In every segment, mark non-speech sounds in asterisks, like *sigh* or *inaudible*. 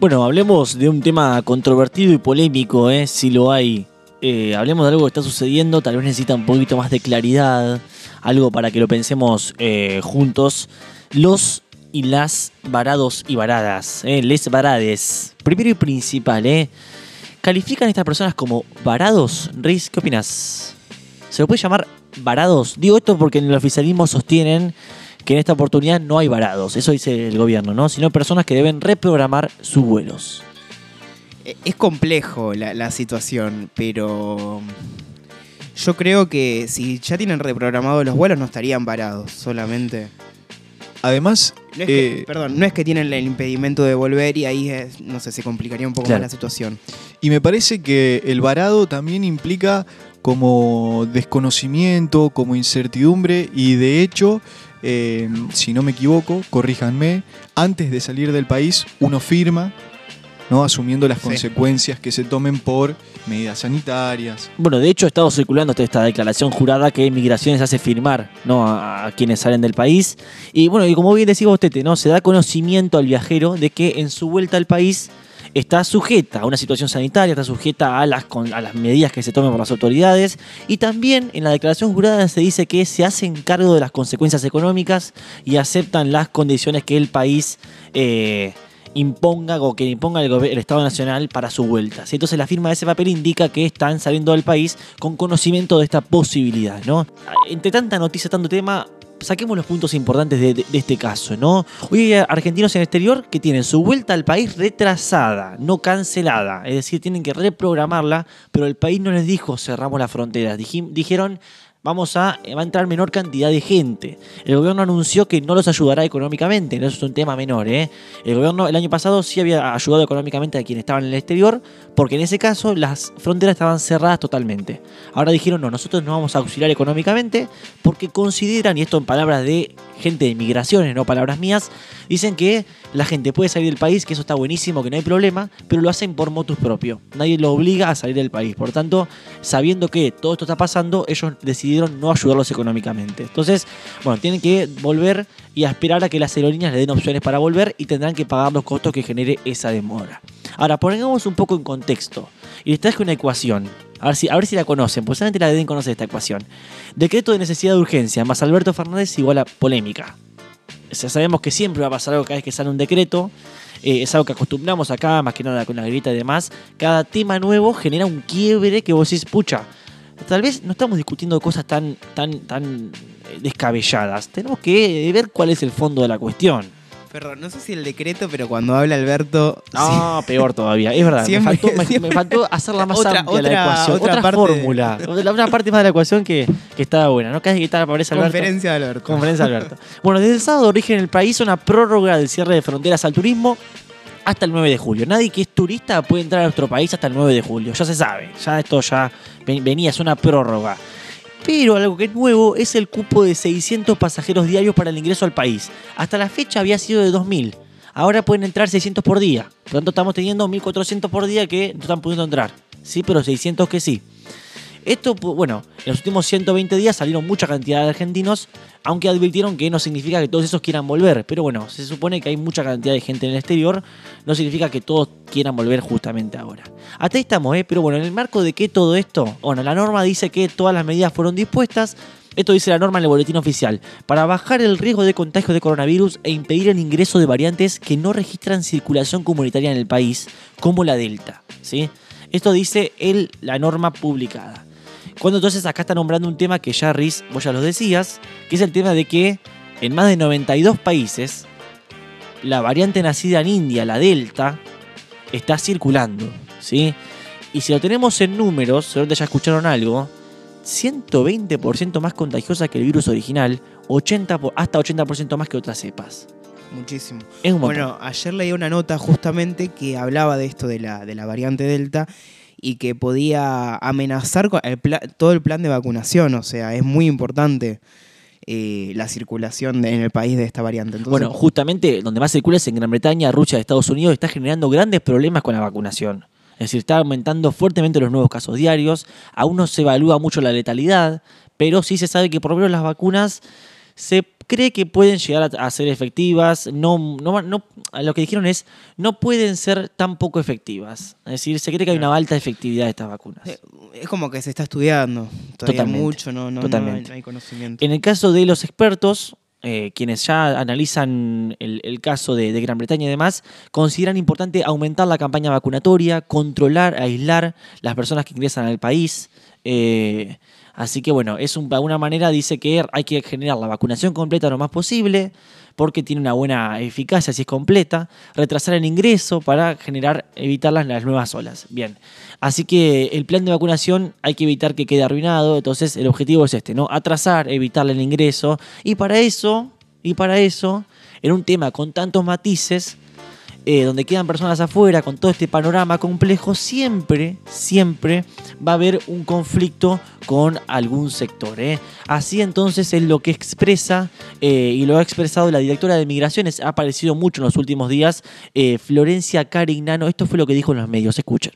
Bueno, hablemos de un tema controvertido y polémico, ¿eh? si lo hay. Eh, hablemos de algo que está sucediendo, tal vez necesita un poquito más de claridad, algo para que lo pensemos eh, juntos. Los y las varados y varadas, ¿eh? les varades. Primero y principal, ¿eh? ¿Califican a estas personas como varados? Riz, ¿qué opinas? ¿Se lo puede llamar varados? Digo esto porque en el oficialismo sostienen que en esta oportunidad no hay varados, eso dice el gobierno, ¿no? Sino personas que deben reprogramar sus vuelos. Eh, Es complejo la, la situación, pero yo creo que si ya tienen reprogramados los vuelos no estarían varados solamente. Además, No es que- eh, perdón, no es que tienen el impedimento de volver y ahí es- no sé, se complicaría un poco Claro. más la situación. y me parece que el varado también implica como desconocimiento, como incertidumbre y de hecho, eh, si no me equivoco, corríjanme, antes de salir del país uno firma, ¿no? asumiendo las Sí. consecuencias que se tomen por medidas sanitarias. Bueno, de hecho ha estado circulando esta declaración jurada que Migraciones hace firmar ¿no? a, a quienes salen del país. Y bueno, y como bien decía vos, Tete, ¿no? se da conocimiento al viajero de que en su vuelta al país está sujeta a una situación sanitaria, está sujeta a las, a las medidas que se tomen por las autoridades. Y también en la declaración jurada se dice que se hacen cargo de las consecuencias económicas y aceptan las condiciones que el país... eh, imponga o que imponga el, el Estado Nacional para su vuelta. Entonces la firma de ese papel indica que están saliendo del país con conocimiento de esta posibilidad. Entre tanta noticia, tanto tema, saquemos los puntos importantes de, este caso. ¿no? Hoy hay argentinos en el exterior que tienen su vuelta al país retrasada, no cancelada. Es decir, tienen que reprogramarla, pero el país no les dijo cerramos las fronteras. Diji- dijeron vamos a, va a entrar menor cantidad de gente. El gobierno anunció que no los ayudará económicamente, no es un tema menor. ¿eh? El gobierno el año pasado sí había ayudado económicamente a quienes estaban en el exterior, porque en ese caso las fronteras estaban cerradas totalmente. Ahora dijeron, no, nosotros no vamos a auxiliar económicamente porque consideran, y esto en palabras de gente de migraciones, no palabras mías, dicen que la gente puede salir del país, que eso está buenísimo, que no hay problema, pero lo hacen por motus propio. Nadie lo obliga a salir del país. Por tanto, sabiendo que todo esto está pasando, ellos decidieron no ayudarlos económicamente. Entonces, bueno, tienen que volver y a esperar a que las aerolíneas le den opciones para volver y tendrán que pagar los costos que genere esa demora. Ahora, pongamos un poco en contexto. Y les traje una ecuación. A ver si, a ver si la conocen, pues solamente la deben conocer esta ecuación. Decreto de necesidad de urgencia más Alberto Fernández igual a polémica. Sabemos que siempre va a pasar algo cada vez que sale un decreto. Eh, es algo que acostumbramos acá, más que nada con la grita y demás. Cada tema nuevo genera un quiebre que vos decís, pucha, tal vez no estamos discutiendo cosas tan, tan, tan eh, descabelladas. Tenemos que ver cuál es el fondo de la cuestión. Perdón, no sé si el decreto, pero cuando habla Alberto. No, peor todavía. Es verdad. Siempre- me, faltó, me- me faltó hacerla más Otra- amplia la otra- ecuación. otra Otra, parte fórmula. Una parte más de la ecuación que, que estaba buena. ¿no? Vez que estaba aparece Alberto. Conferencia de Alberto. Conferencia de Alberto. Bueno, desde el sábado de origen en el país una prórroga del cierre de fronteras al turismo hasta el 9 de julio. Nadie que es turista puede entrar a nuestro país hasta el 9 de julio. Ya se sabe. Ya esto ya ven- venía, es una prórroga. Pero algo que es nuevo es el cupo de 600 pasajeros diarios para el ingreso al país. Hasta la fecha había sido de 2.000. Ahora pueden entrar 600 por día. Por lo tanto, estamos teniendo 1.400 por día que no están pudiendo entrar. Sí, pero 600 que sí. Esto, bueno, en los últimos 120 días salieron mucha cantidad de argentinos, aunque advirtieron que no significa que todos esos quieran volver. Pero bueno, se supone que hay mucha cantidad de gente en el exterior, no significa que todos quieran volver justamente ahora. Hasta estamos, ¿eh? Pero bueno, en el marco de que todo esto, bueno, la norma dice que todas las medidas fueron dispuestas. Esto dice la norma en el boletín oficial, para bajar el riesgo de contagio de coronavirus e impedir el ingreso de variantes que no registran circulación comunitaria en el país, como la Delta. ¿sí? Esto dice el, la norma publicada. Cuando entonces acá está nombrando un tema que ya Riz, vos ya lo decías, que es el tema de que en más de 92 países la variante nacida en India, la Delta, está circulando, ¿sí? Y si lo tenemos en números, seguramente ya escucharon algo, 120% más contagiosa que el virus original, 80 por- hasta 80% más que otras cepas. Muchísimo. Bueno, ayer leí una nota justamente que hablaba de esto de la, de la variante Delta y que podía amenazar todo el plan de vacunación. O sea, es muy importante eh, la circulación en el país de esta variante. Bueno, justamente donde más circula es en Gran Bretaña, Rusia, Estados Unidos, está generando grandes problemas con la vacunación. Es decir, está aumentando fuertemente los nuevos casos diarios, aún no se evalúa mucho la letalidad, pero sí se sabe que por lo menos las vacunas se cree que pueden llegar a, a ser efectivas. No, no, no, lo que dijeron es, no pueden ser tan poco efectivas. Es decir, se cree que hay una alta efectividad de estas vacunas. Eh, Es como que se está estudiando todavía Totalmente, mucho, no, no, no hay- totalmente. no hay conocimiento. En el caso de los expertos, eh, quienes ya analizan el, caso de, de Gran Bretaña y demás, consideran importante aumentar la campaña vacunatoria, controlar, aislar las personas que ingresan al país. eh, así que bueno, es un- de alguna manera dice que hay que generar la vacunación completa lo más posible, porque tiene una buena eficacia si es completa, retrasar el ingreso para generar, evitar las, las nuevas olas. Bien, así que el plan de vacunación hay que evitar que quede arruinado, entonces el objetivo es este, ¿no? Atrasar, evitarle el ingreso, y para eso, y para eso, en un tema con tantos matices, eh, donde quedan personas afuera con todo este panorama complejo, siempre, siempre va a haber un conflicto con algún sector. ¿eh? Así entonces es lo que expresa eh, y lo ha expresado la directora de Migraciones, ha aparecido mucho en los últimos días, Florencia Carignano. Esto fue lo que dijo en los medios, escuchen.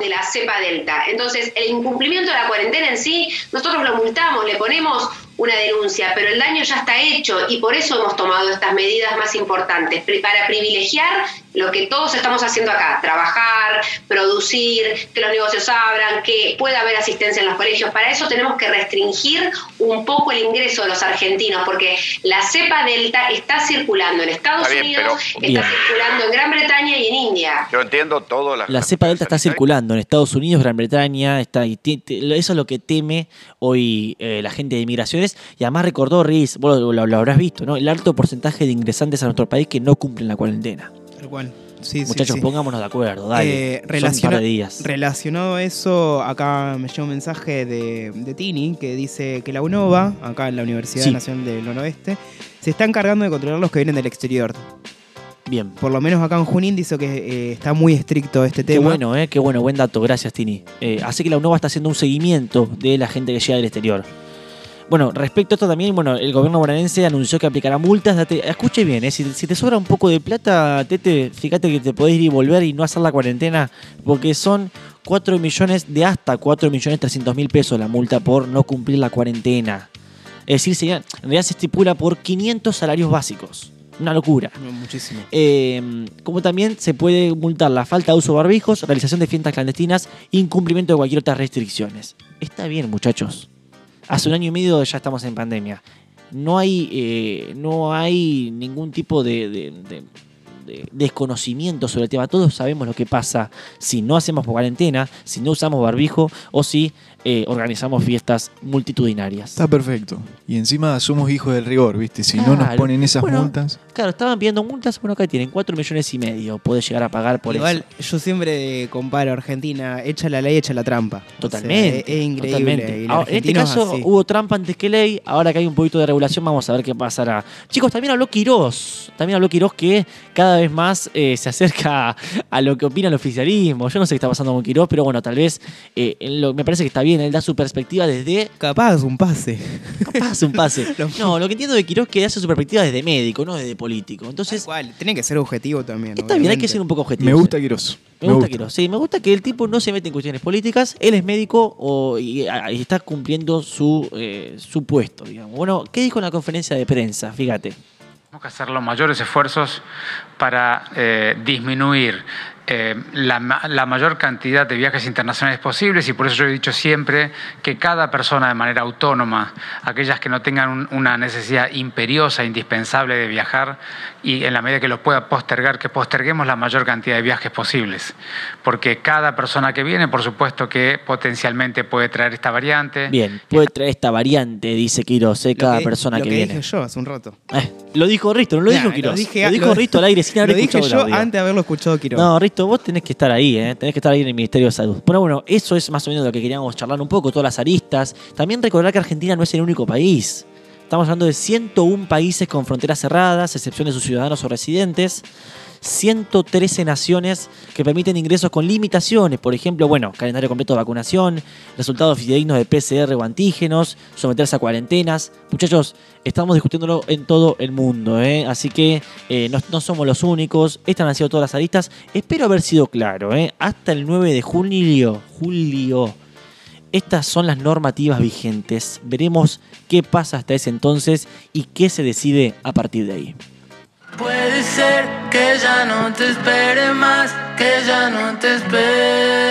de la cepa delta. Entonces, el incumplimiento de la cuarentena en sí, nosotros lo multamos, le ponemos una denuncia, pero el daño ya está hecho y por eso hemos tomado estas medidas más importantes, pri- para privilegiar lo que todos estamos haciendo acá, trabajar, producir, que los negocios abran, que pueda haber asistencia en los colegios. Para eso tenemos que restringir un poco el ingreso de los argentinos, porque la cepa delta está circulando en Estados Está bien, Unidos, pero- está Bien. circulando en Gran Bretaña y en India. Yo entiendo todo. La cepa delta está circulando en Estados Unidos, Gran Bretaña, está, y te- te- eso es lo que teme hoy eh, la gente de Y además recordó Riz, vos lo, lo- lo habrás visto, ¿no? El alto porcentaje de ingresantes a nuestro país que no cumplen la cuarentena. Tal cual. Sí, Muchachos, sí. pongámonos de acuerdo, dale. Eh, Son un par relaciona- de días. Relacionado a eso, acá me llegó un mensaje de, de Tini que dice que la UNOVA, acá en la Universidad. Nacional del Noroeste, se está encargando de controlar los que vienen del exterior. Bien. Por lo menos acá en Junín dice que eh, está muy estricto este Qué tema. bueno, ¿eh? Qué bueno, buen dato. Gracias, Tini. Eh, así que la UNOVA está haciendo un seguimiento de la gente que llega del exterior. Bueno, respecto a esto también, bueno, el gobierno bonaerense anunció que aplicará multas. Date- escuche bien, ¿eh? si, si te sobra un poco de plata, Tete, fíjate que te podés ir y volver y no hacer la cuarentena, porque son 4 millones de hasta 4 millones 300 mil pesos la multa por no cumplir la cuarentena. Es decir, en realidad se estipula por 500 salarios básicos. Una locura. Muchísimo. Eh, como también se puede multar la falta de uso de barbijos, realización de fiestas clandestinas, incumplimiento de cualquier otra restricciones. Está bien, muchachos. Hace un año y medio ya estamos en pandemia. No hay, eh, no hay ningún tipo de, de- de- de desconocimiento sobre el tema. Todos sabemos lo que pasa si no hacemos cuarentena, si no usamos barbijo o si eh, organizamos fiestas multitudinarias. Está perfecto. Y encima somos hijos del rigor, ¿viste? Si no nos ponen esas Bueno, multas. Claro, estaban pidiendo multas, bueno, acá tienen 4 millones y medio. Podés llegar a pagar por Igual eso. yo siempre comparo Argentina, echa la ley, echa la trampa. O sea, Totalmente. es, es increíble. totalmente. Ahora, en este es caso así. hubo trampa antes que ley, ahora que hay un poquito de regulación vamos a ver qué pasará. Chicos, también habló Quirós, también habló Quirós que cada vez más eh, se acerca a lo que opina el oficialismo. Yo no sé qué está pasando con Quirós, pero bueno, tal vez eh, lo- me parece que está bien, él da su perspectiva desde... Capaz un pase. Capaz un pase. *laughs* No, lo que entiendo de Quirós es que hace su perspectiva desde médico, no desde político. Entonces, Igual, tiene que ser objetivo también. está bien, hay que ser un poco objetivo. Me gusta sí. Quirós. Me gusta Quirós, sí, me gusta que el tipo no se mete en cuestiones políticas, él es médico o, y, y está cumpliendo su, eh, su puesto, digamos. Bueno, ¿qué dijo en la conferencia de prensa? Fíjate. Tenemos que hacer los mayores esfuerzos para eh, disminuir eh, la, la mayor cantidad de viajes internacionales posibles y por eso yo he dicho siempre que cada persona de manera autónoma, aquellas que no tengan un- una necesidad imperiosa, indispensable de viajar y en la medida que lo pueda postergar, que posterguemos la mayor cantidad de viajes posibles. Porque cada persona que viene, por supuesto que potencialmente puede traer esta variante. Bien, puede traer esta variante, dice Quirós, eh, Lo cada que- persona lo que, que viene. dije yo hace un rato. Eh, lo dijo Risto, no lo Nah, dijo Quirós. Lo, dije- dijo lo- Risto al aire sin haber Lo dije escuchado yo el audio. antes de haberlo escuchado Quiro. No, Risto, vos tenés que estar ahí, ¿eh? tenés que estar ahí en el Ministerio de Salud. Bueno, bueno, eso es más o menos lo que queríamos charlar un poco, todas las aristas. También recordar que Argentina no es el único país. Estamos hablando de 101 países con fronteras cerradas, excepción de sus ciudadanos o residentes. 113 naciones que permiten ingresos con limitaciones, por ejemplo, bueno, calendario completo de vacunación, resultados fidedignos de PCR o antígenos, someterse a cuarentenas. Muchachos, estamos discutiéndolo en todo el mundo, ¿eh? así que eh, no, somos los únicos. Estas han sido todas las aristas. Espero haber sido claro, ¿eh? hasta el 9 de julio, julio Estas son las normativas vigentes. Veremos qué pasa hasta ese entonces y qué se decide a partir de ahí. Puede ser que ya no te espere más, que ya no te espere.